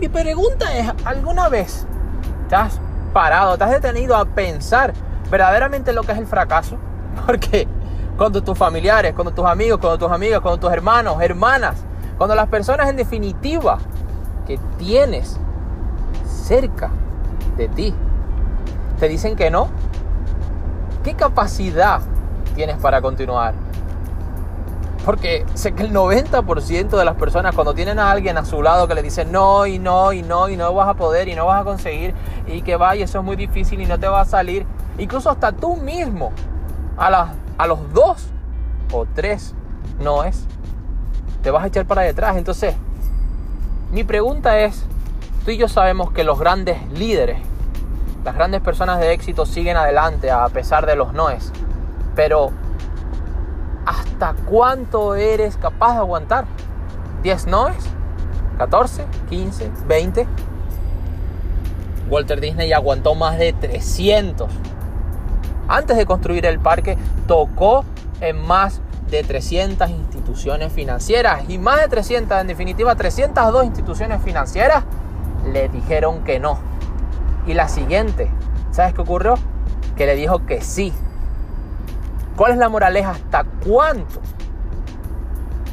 mi pregunta es, ¿alguna vez te has parado, te has detenido a pensar verdaderamente lo que es el fracaso? Porque cuando tus familiares, cuando tus amigos, cuando tus amigas, cuando tus hermanos, hermanas, cuando las personas en definitiva que tienes cerca de ti te dicen que no, ¿qué capacidad tienes para continuar? Porque sé que el 90% de las personas cuando tienen a alguien a su lado que le dice no y no y no y no vas a poder y no vas a conseguir y que vaya, eso es muy difícil y no te va a salir, incluso hasta tú mismo, a, a los dos o tres no es, te vas a echar para detrás. Entonces, mi pregunta es, tú y yo sabemos que los grandes líderes, las grandes personas de éxito siguen adelante a pesar de los noes, pero ¿hasta cuánto eres capaz de aguantar? ¿10 noes? ¿14? ¿15? ¿20? Walter Disney aguantó más de 300. Antes de construir el parque, tocó en más de 300 instituciones financieras y más de 300, en definitiva 302 instituciones financieras le dijeron que no. Y la siguiente, ¿sabes qué ocurrió? Que le dijo que sí. ¿Cuál es la moraleja? ¿Hasta cuánto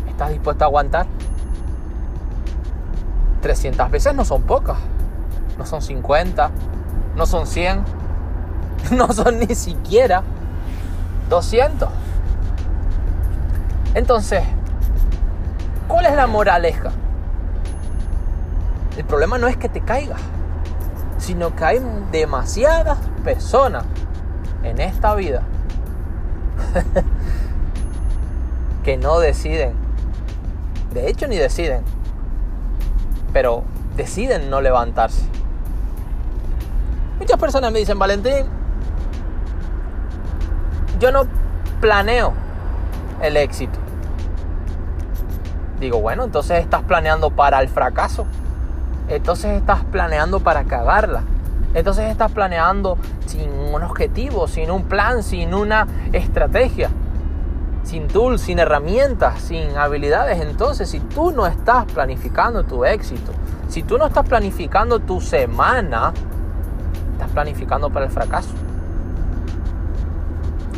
estás dispuesto a aguantar? 300 veces no son pocas. No son 50, no son 100, no son ni siquiera 200. Entonces, ¿cuál es la moraleja? El problema no es que te caigas, sino que hay demasiadas personas en esta vida que no deciden. De hecho, ni deciden. Pero deciden no levantarse. Muchas personas me dicen, Valentín, yo no planeo el éxito. Digo, bueno, entonces estás planeando para el fracaso. Entonces estás planeando para cagarla. Entonces estás planeando sin un objetivo, sin un plan, sin una estrategia, sin tools, sin herramientas, sin habilidades. Entonces, si tú no estás planificando tu éxito, si tú no estás planificando tu semana, estás planificando para el fracaso.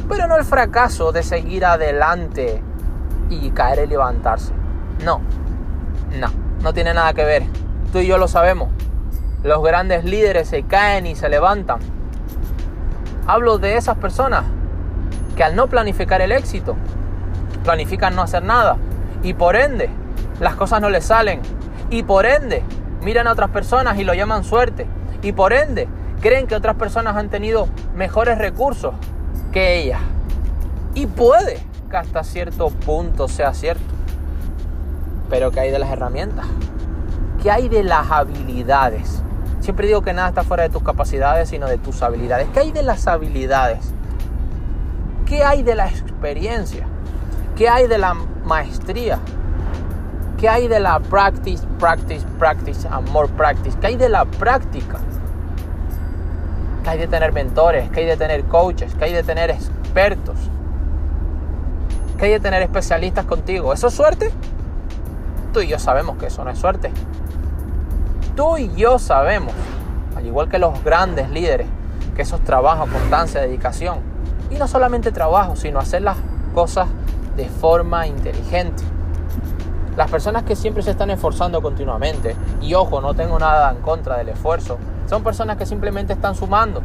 Pero no el fracaso de seguir adelante y caer y levantarse. No, no, no tiene nada que ver. Tú y yo lo sabemos. Los grandes líderes se caen y se levantan. Hablo de esas personas que al no planificar el éxito, planifican no hacer nada. Y por ende, las cosas no les salen. Y por ende, miran a otras personas y lo llaman suerte. Y por ende, creen que otras personas han tenido mejores recursos que ella. Y puede que hasta cierto punto sea cierto. Pero ¿qué hay de las herramientas? ¿Qué hay de las habilidades? Siempre digo que nada está fuera de tus capacidades, sino de tus habilidades. ¿Qué hay de las habilidades? ¿Qué hay de la experiencia? ¿Qué hay de la maestría? ¿Qué hay de la practice, practice, practice and more practice? ¿Qué hay de la práctica? ¿Qué hay de tener mentores? ¿Qué hay de tener coaches? ¿Qué hay de tener expertos? ¿Qué hay de tener especialistas contigo? ¿Eso es suerte? Tú y yo sabemos que eso no es suerte. Tú y yo sabemos, al igual que los grandes líderes, que eso es constancia, dedicación. Y no solamente trabajo, sino hacer las cosas de forma inteligente. Las personas que siempre se están esforzando continuamente, y ojo, no tengo nada en contra del esfuerzo, son personas que simplemente están sumando.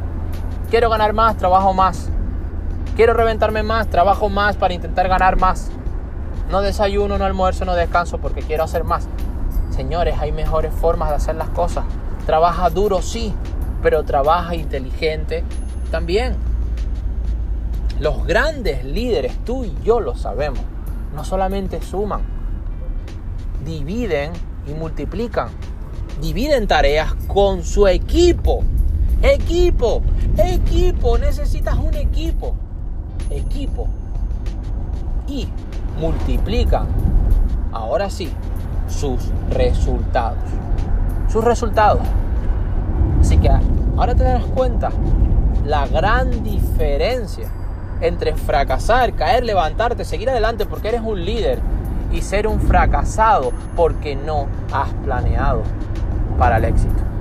Quiero ganar más, trabajo más. Quiero reventarme más, trabajo más para intentar ganar más. No desayuno, no almuerzo, no descanso porque quiero hacer más. Señores, hay mejores formas de hacer las cosas. Trabaja duro, sí, pero trabaja inteligente también. Los grandes líderes, tú y yo lo sabemos, no solamente suman, dividen y multiplican dividen tareas con su equipo. Equipo, equipo, necesitas un equipo. Equipo. Y multiplican, ahora sí, sus resultados. Sus resultados. Así que ahora te das cuenta la gran diferencia entre fracasar, caer, levantarte, seguir adelante porque eres un líder y ser un fracasado porque no has planeado para el éxito.